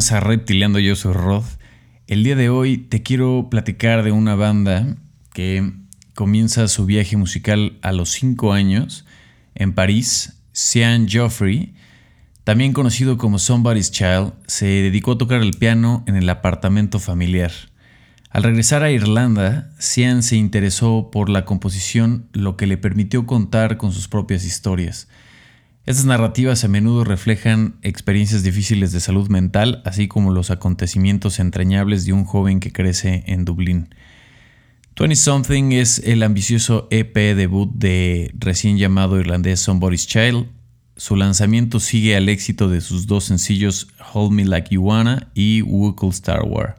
más a Reptileando, yo soy Rod. El día de hoy te quiero platicar de una banda que comienza su viaje musical a los 5 años en París. Sean Joffrey, también conocido como Somebody's Child, se dedicó a tocar el piano en el apartamento familiar. Al regresar a Irlanda, Sean se interesó por la composición, lo que le permitió contar con sus propias historias. Estas narrativas a menudo reflejan experiencias difíciles de salud mental, así como los acontecimientos entrañables de un joven que crece en Dublín. Twenty Something es el ambicioso EP debut de recién llamado irlandés Somebody's Child. Su lanzamiento sigue al éxito de sus dos sencillos Hold Me Like You Wanna y Wookle Star War,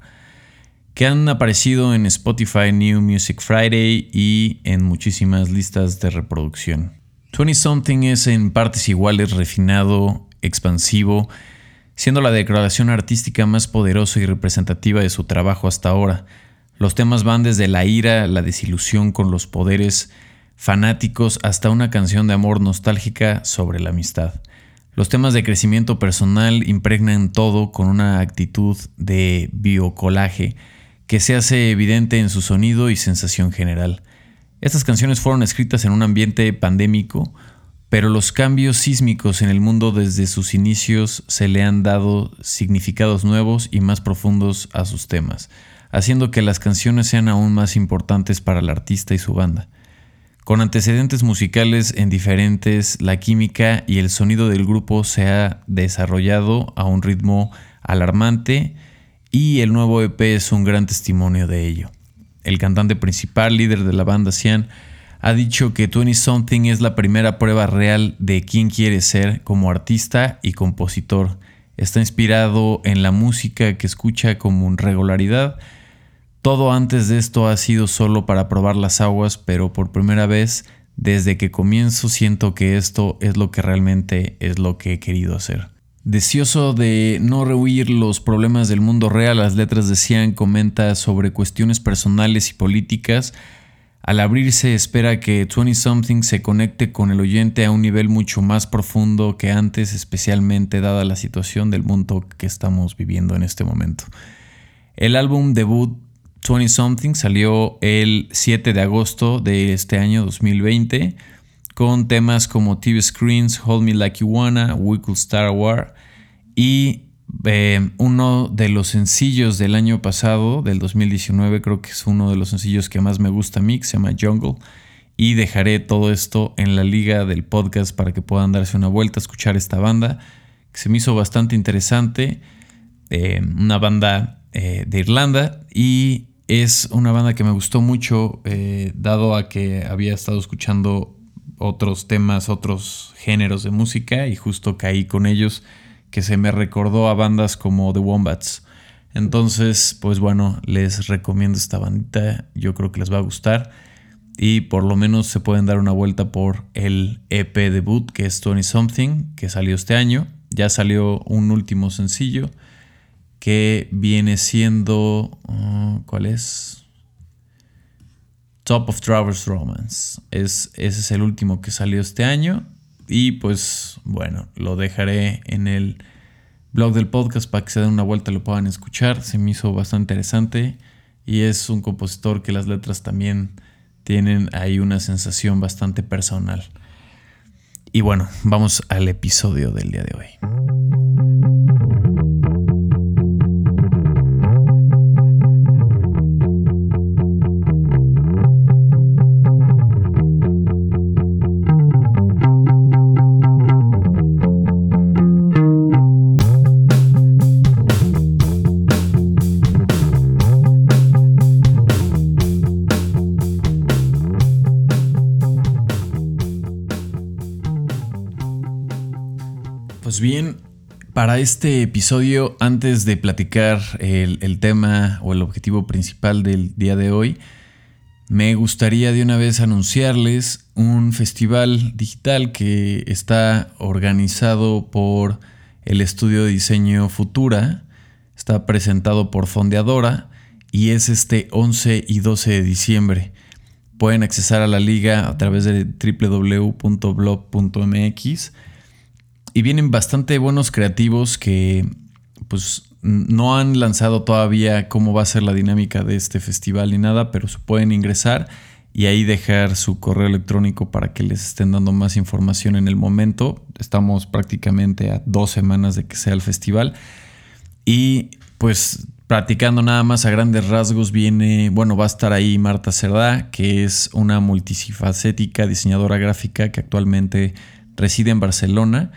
que han aparecido en Spotify New Music Friday y en muchísimas listas de reproducción. 20 Something es en partes iguales refinado, expansivo, siendo la declaración artística más poderosa y representativa de su trabajo hasta ahora. Los temas van desde la ira, la desilusión con los poderes fanáticos hasta una canción de amor nostálgica sobre la amistad. Los temas de crecimiento personal impregnan todo con una actitud de biocolaje que se hace evidente en su sonido y sensación general. Estas canciones fueron escritas en un ambiente pandémico, pero los cambios sísmicos en el mundo desde sus inicios se le han dado significados nuevos y más profundos a sus temas, haciendo que las canciones sean aún más importantes para el artista y su banda. Con antecedentes musicales en diferentes, la química y el sonido del grupo se ha desarrollado a un ritmo alarmante y el nuevo EP es un gran testimonio de ello el cantante principal, líder de la banda Cian, ha dicho que 20 Something es la primera prueba real de quién quiere ser como artista y compositor. Está inspirado en la música que escucha como regularidad. Todo antes de esto ha sido solo para probar las aguas, pero por primera vez desde que comienzo siento que esto es lo que realmente es lo que he querido hacer. Deseoso de no rehuir los problemas del mundo real, las letras decían comenta sobre cuestiones personales y políticas. Al abrirse espera que 20 Something se conecte con el oyente a un nivel mucho más profundo que antes, especialmente dada la situación del mundo que estamos viviendo en este momento. El álbum debut 20 Something salió el 7 de agosto de este año 2020 con temas como TV Screens, Hold Me Like You Wanna, We Could Star War y eh, uno de los sencillos del año pasado, del 2019, creo que es uno de los sencillos que más me gusta a mí, que se llama Jungle. Y dejaré todo esto en la liga del podcast para que puedan darse una vuelta a escuchar esta banda, que se me hizo bastante interesante. Eh, una banda eh, de Irlanda y es una banda que me gustó mucho, dado a que había estado escuchando otros temas, otros géneros de música y justo caí con ellos que se me recordó a bandas como The Wombats. Entonces, pues bueno, les recomiendo esta bandita, yo creo que les va a gustar y por lo menos se pueden dar una vuelta por el EP debut que es 20 Something, que salió este año. Ya salió un último sencillo que viene siendo... Uh, ¿Cuál es? Top of Traverse Romance. Es, ese es el último que salió este año. Y pues bueno, lo dejaré en el blog del podcast para que se den una vuelta y lo puedan escuchar. Se me hizo bastante interesante. Y es un compositor que las letras también tienen ahí una sensación bastante personal. Y bueno, vamos al episodio del día de hoy. Pues bien, para este episodio, antes de platicar el, tema o el objetivo principal del día de hoy, me gustaría de una vez anunciarles un festival digital que está organizado por el estudio de diseño Futura, está presentado por Fondeadora y es este 11 y 12 de diciembre. Pueden accesar a la liga a través de www.blog.mx y vienen bastante buenos creativos que pues No han lanzado todavía cómo va a ser la dinámica de este festival ni nada, pero se pueden ingresar y ahí dejar su correo electrónico para que les estén dando más información en el momento. Estamos prácticamente a dos semanas de que sea el festival. Y pues platicando nada más a grandes rasgos viene, bueno, va a estar ahí Marta Cerdá, que es una multifacética diseñadora gráfica que actualmente reside en Barcelona.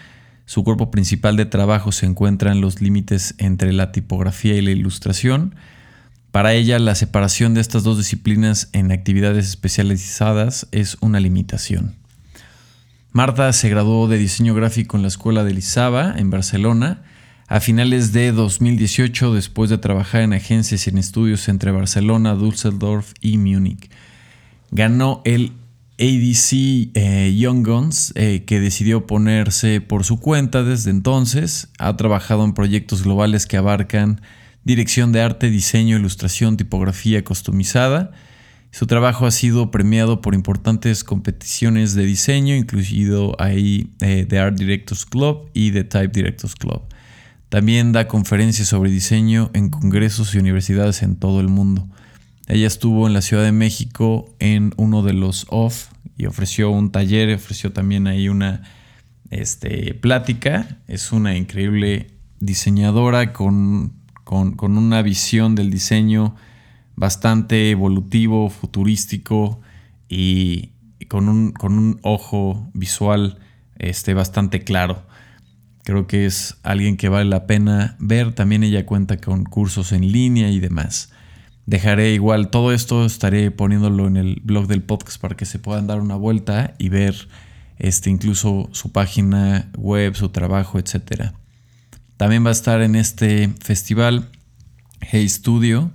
Su cuerpo principal de trabajo se encuentra en los límites entre la tipografía y la ilustración. Para ella, la separación de estas dos disciplinas en actividades especializadas es una limitación. Marta se graduó de diseño gráfico en la Escuela de Lizaba, en Barcelona, a finales de 2018 después de trabajar en agencias y en estudios entre Barcelona, Düsseldorf y Múnich. Ganó el ADC eh, Young Guns, eh, que decidió ponerse por su cuenta desde entonces. Ha trabajado en proyectos globales que abarcan dirección de arte, diseño, ilustración, tipografía customizada. Su trabajo ha sido premiado por importantes competiciones de diseño, incluido ahí eh, The Art Directors Club y The Type Directors Club. También da conferencias sobre diseño en congresos y universidades en todo el mundo. Ella estuvo en la Ciudad de México en uno de los OFF y ofreció un taller, ofreció también ahí una este, plática. Es una increíble diseñadora con con, una visión del diseño bastante evolutivo, futurístico y, con, un, ojo visual este, bastante claro. Creo que es alguien que vale la pena ver. También ella cuenta con cursos en línea y demás. Dejaré igual todo esto, estaré poniéndolo en el blog del podcast para que se puedan dar una vuelta y ver este, incluso su página web, su trabajo, etcétera. También va a estar en este festival Hey Studio.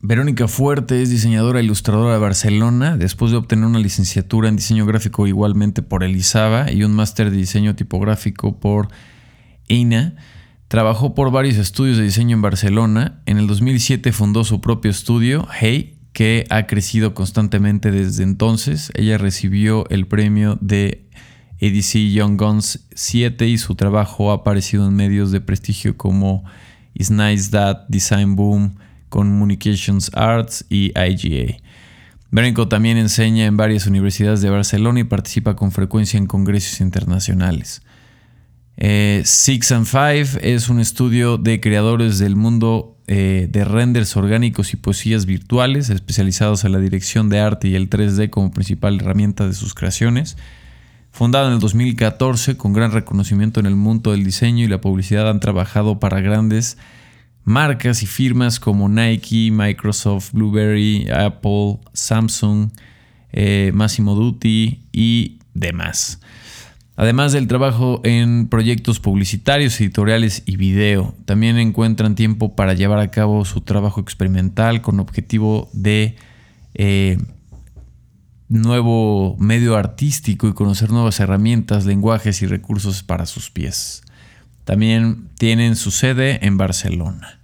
Verónica Fuerte es diseñadora e ilustradora de Barcelona. Después de obtener una licenciatura en diseño gráfico igualmente por Elisaba y un máster de diseño tipográfico por EINA, trabajó por varios estudios de diseño en Barcelona. En el 2007 fundó su propio estudio, Hey, que ha crecido constantemente desde entonces. Ella recibió el premio de ADC Young Guns 7 y su trabajo ha aparecido en medios de prestigio como Is Nice That, Design Boom, Communications Arts y IGA. Berenco también enseña en varias universidades de Barcelona y participa con frecuencia en congresos internacionales. Eh, Six and Five es un estudio de creadores del mundo eh, de renders orgánicos y poesías virtuales, especializados en la dirección de arte y el 3D como principal herramienta de sus creaciones. Fundado en el 2014 con gran reconocimiento en el mundo del diseño y la publicidad, han trabajado para grandes marcas y firmas como Nike, Microsoft, Blueberry, Apple, Samsung, eh, Massimo Dutti y demás. Además del trabajo en proyectos publicitarios, editoriales y video, también encuentran tiempo para llevar a cabo su trabajo experimental con objetivo de eh, nuevo medio artístico y conocer nuevas herramientas, lenguajes y recursos para sus pies. También tienen su sede en Barcelona.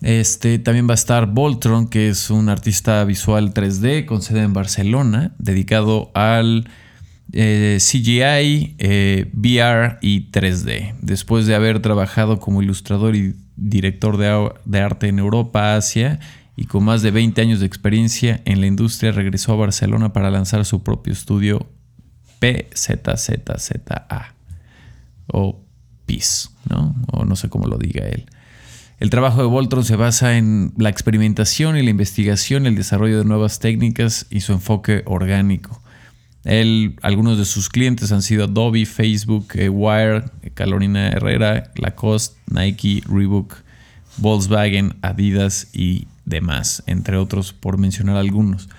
Este también va a estar Voltron, que es un artista visual 3D con sede en Barcelona, dedicado al eh, CGI, eh, VR y 3D. Después de haber trabajado como ilustrador y director de, de arte en Europa, Asia y con más de 20 años de experiencia en la industria regresó a Barcelona para lanzar su propio estudio PZZZA o PIS, ¿no? O no sé cómo lo diga él. El trabajo de Voltron se basa en la experimentación y la investigación, el desarrollo de nuevas técnicas y su enfoque orgánico. Él, algunos de sus clientes han sido Adobe, Facebook, eh, Wire, Carolina Herrera, Lacoste, Nike, Reebok, Volkswagen, Adidas y demás, entre otros, por mencionar algunos.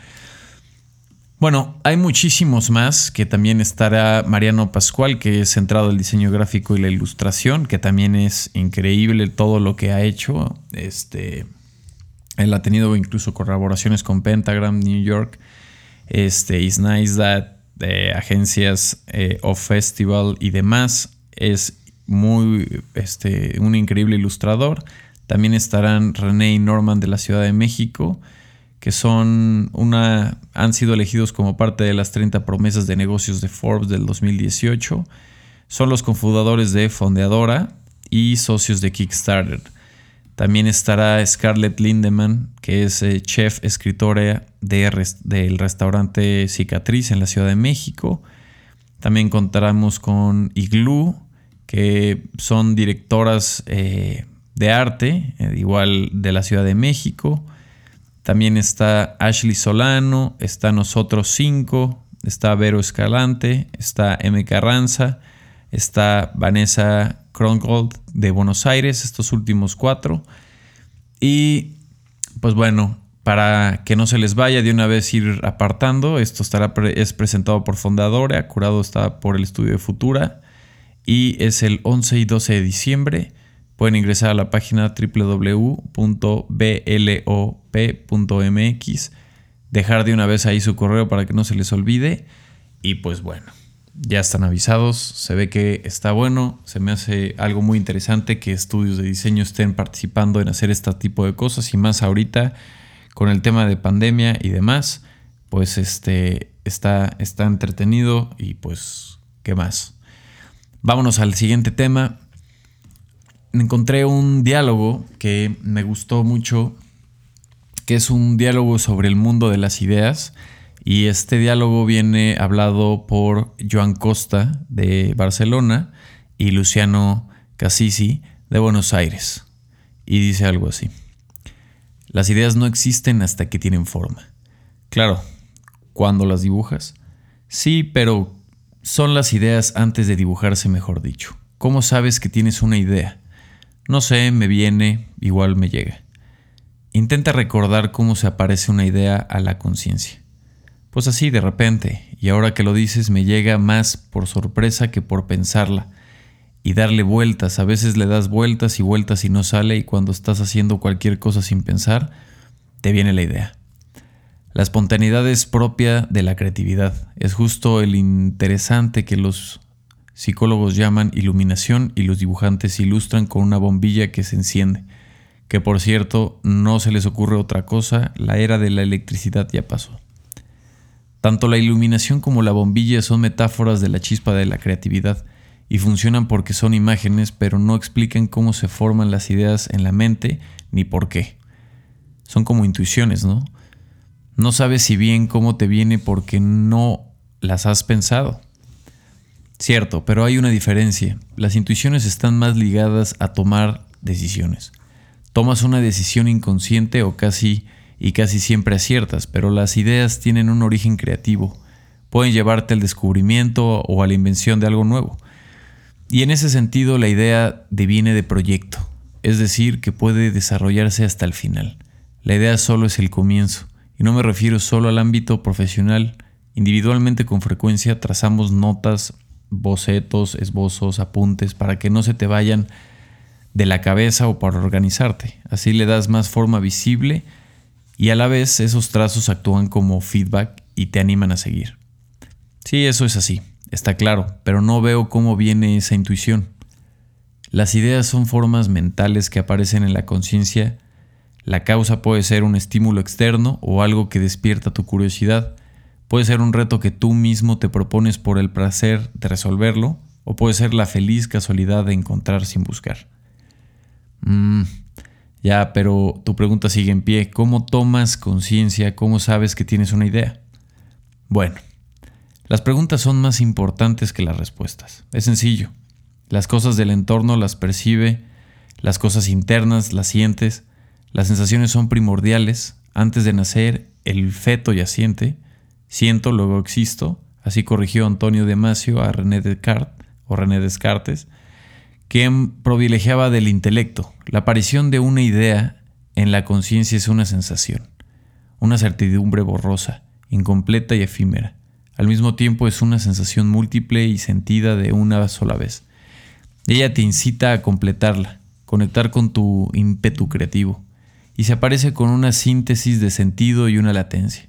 Bueno, hay muchísimos más, que también estará Mariano Pascual, que es centrado en el diseño gráfico y la ilustración, que también es increíble todo lo que ha hecho. Este, él ha tenido incluso colaboraciones con Pentagram, New York, este, Is Nice That, de agencias eh, of Festival y demás. Es muy, este, un increíble ilustrador. También estarán René y Norman de la Ciudad de México, que son una, han sido elegidos como parte de las 30 promesas de negocios de Forbes del 2018. Son los cofundadores de Fondeadora y socios de Kickstarter. También estará Scarlett Lindemann, que es eh, chef escritora del restaurante Cicatriz en la Ciudad de México. También contaremos con Igloo, que son directoras eh, de arte, eh, igual de la Ciudad de México. También está Ashley Solano, está Nosotros Cinco, está Vero Escalante, está M. Carranza, está Vanessa Krongold de Buenos Aires, estos últimos cuatro. Y pues bueno, para que no se les vaya de una vez ir apartando, esto estará es presentado por Fundadora, curado está por el estudio de Futura y es el 11 y 12 de diciembre. Pueden ingresar a la página www.blop.mx, dejar de una vez ahí su correo para que no se les olvide y pues bueno, ya están avisados, se ve que está bueno, se me hace algo muy interesante que estudios de diseño estén participando en hacer este tipo de cosas y más ahorita con el tema de pandemia y demás, pues este está, está entretenido y pues, ¿qué más? Vámonos al siguiente tema. Encontré un diálogo que me gustó mucho, que es un diálogo sobre el mundo de las ideas y este diálogo viene hablado por Joan Costa de Barcelona y Luciano Casisi de Buenos Aires. Y dice algo así. Las ideas no existen hasta que tienen forma. Claro, ¿cuándo las dibujas? Sí, pero son las ideas antes de dibujarse, mejor dicho. ¿Cómo sabes que tienes una idea? No sé, me viene, igual me llega. Intenta recordar cómo se aparece una idea a la conciencia. Pues así de repente, y ahora que lo dices me llega más por sorpresa que por pensarla. Y darle vueltas, a veces le das vueltas y vueltas y no sale y cuando estás haciendo cualquier cosa sin pensar, te viene la idea. La espontaneidad es propia de la creatividad, es justo el interesante que los psicólogos llaman iluminación y los dibujantes ilustran con una bombilla que se enciende, que por cierto no se les ocurre otra cosa, la era de la electricidad ya pasó. Tanto la iluminación como la bombilla son metáforas de la chispa de la creatividad y funcionan porque son imágenes, pero no explican cómo se forman las ideas en la mente ni por qué. Son como intuiciones, ¿no? No sabes si bien cómo te viene porque no las has pensado. Cierto, pero hay una diferencia. Las intuiciones están más ligadas a tomar decisiones. Tomas una decisión inconsciente o casi y casi siempre aciertas, pero las ideas tienen un origen creativo. Pueden llevarte al descubrimiento o a la invención de algo nuevo. Y en ese sentido la idea deviene de proyecto, es decir, que puede desarrollarse hasta el final. La idea solo es el comienzo, y no me refiero solo al ámbito profesional. Individualmente con frecuencia trazamos notas, bocetos, esbozos, apuntes para que no se te vayan de la cabeza o para organizarte. Así le das más forma visible y a la vez esos trazos actúan como feedback y te animan a seguir. Sí, eso es así, está claro, pero no veo cómo viene esa intuición. Las ideas son formas mentales que aparecen en la conciencia. La causa puede ser un estímulo externo o algo que despierta tu curiosidad. Puede ser un reto que tú mismo te propones por el placer de resolverlo o puede ser la feliz casualidad de encontrar sin buscar. Mm, ya, pero tu pregunta sigue en pie. ¿Cómo tomas conciencia? ¿Cómo sabes que tienes una idea? Bueno, las preguntas son más importantes que las respuestas. Es sencillo. Las cosas del entorno las percibe, las cosas internas las sientes, las sensaciones son primordiales. Antes de nacer, el feto ya siente. Siento, luego existo. Así corrigió Antonio Damasio a Descartes, o René Descartes quien privilegiaba del intelecto. La aparición de una idea en la conciencia es una sensación, una certidumbre borrosa, incompleta y efímera. Al mismo tiempo es una sensación múltiple y sentida de una sola vez. Ella te incita a completarla, conectar con tu ímpetu creativo, y se aparece con una síntesis de sentido y una latencia.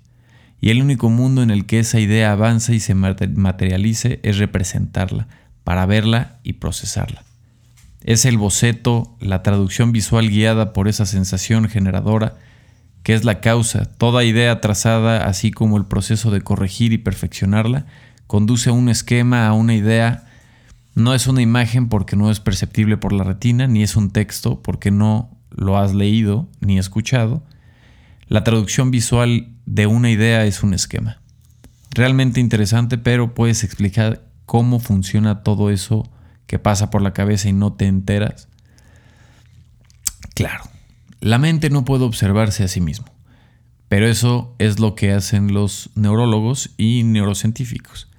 Y el único mundo en el que esa idea avanza y se materialice es representarla, para verla y procesarla. Es el boceto, la traducción visual guiada por esa sensación generadora, que es la causa. Toda idea trazada, así como el proceso de corregir y perfeccionarla, conduce a un esquema, a una idea. No es una imagen porque no es perceptible por la retina, ni es un texto porque no lo has leído ni escuchado, la traducción visual de una idea es un esquema. Realmente interesante, pero puedes explicar cómo funciona todo eso que pasa por la cabeza y no te enteras. Claro, la mente no puede observarse a sí mismo, pero eso es lo que hacen los neurólogos y neurocientíficos.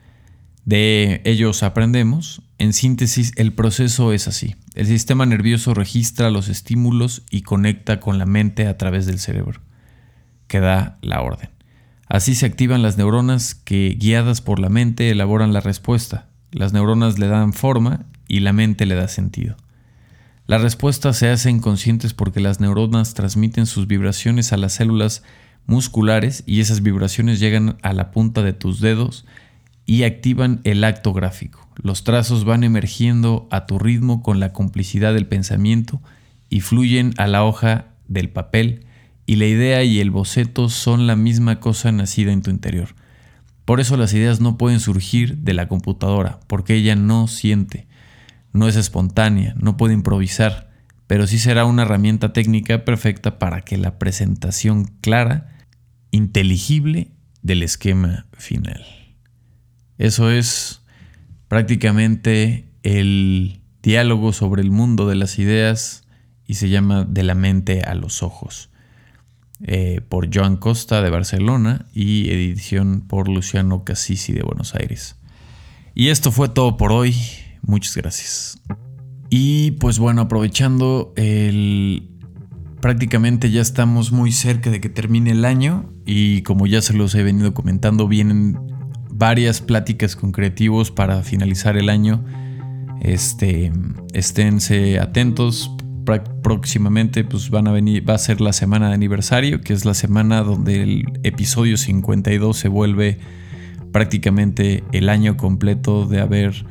De ellos aprendemos. En síntesis, el proceso es así. El sistema nervioso registra los estímulos y conecta con la mente a través del cerebro, que da la orden. Así se activan las neuronas que, guiadas por la mente, elaboran la respuesta. Las neuronas le dan forma y la mente le da sentido. Las respuestas se hacen conscientes porque las neuronas transmiten sus vibraciones a las células musculares y esas vibraciones llegan a la punta de tus dedos y activan el acto gráfico. Los trazos van emergiendo a tu ritmo con la complicidad del pensamiento y fluyen a la hoja del papel y la idea y el boceto son la misma cosa nacida en tu interior. Por eso las ideas no pueden surgir de la computadora, porque ella no siente, no es espontánea, no puede improvisar, pero sí será una herramienta técnica perfecta para que la presentación clara, inteligible del esquema final. Eso es prácticamente el diálogo sobre el mundo de las ideas y se llama De la mente a los ojos. Eh, por Joan Costa de Barcelona y edición por Luciano Casisi de Buenos Aires. Y esto fue todo por hoy. Muchas gracias. Y pues bueno, aprovechando el... Prácticamente ya estamos muy cerca de que termine el año y como ya se los he venido comentando, vienen varias pláticas con creativos para finalizar el año. Este, esténse atentos. Próximamente pues van a venir, va a ser la semana de aniversario, que es la semana donde el episodio 52 se vuelve prácticamente el año completo de haber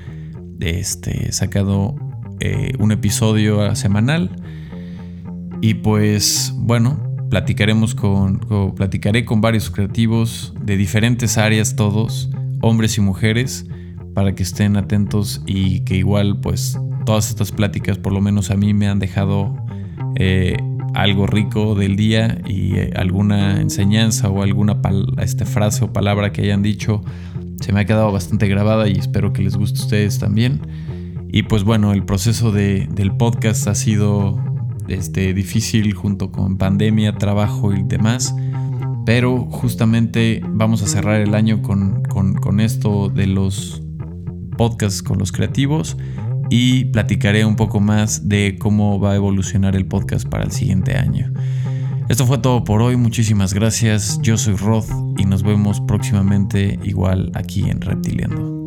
este, sacado eh, un episodio semanal. Y pues bueno, platicaremos con, platicaré con varios creativos de diferentes áreas todos hombres y mujeres, para que estén atentos y que igual pues todas estas pláticas por lo menos a mí me han dejado eh, algo rico del día y eh, alguna enseñanza o alguna este, frase o palabra que hayan dicho se me ha quedado bastante grabada y espero que les guste a ustedes también. Y pues bueno, el proceso del podcast ha sido este, difícil junto con pandemia, trabajo y demás pero justamente vamos a cerrar el año con, esto de los podcasts con los creativos y platicaré un poco más de cómo va a evolucionar el podcast para el siguiente año. Esto fue todo por hoy, muchísimas gracias. Yo soy Rod y nos vemos próximamente igual aquí en Reptiliando.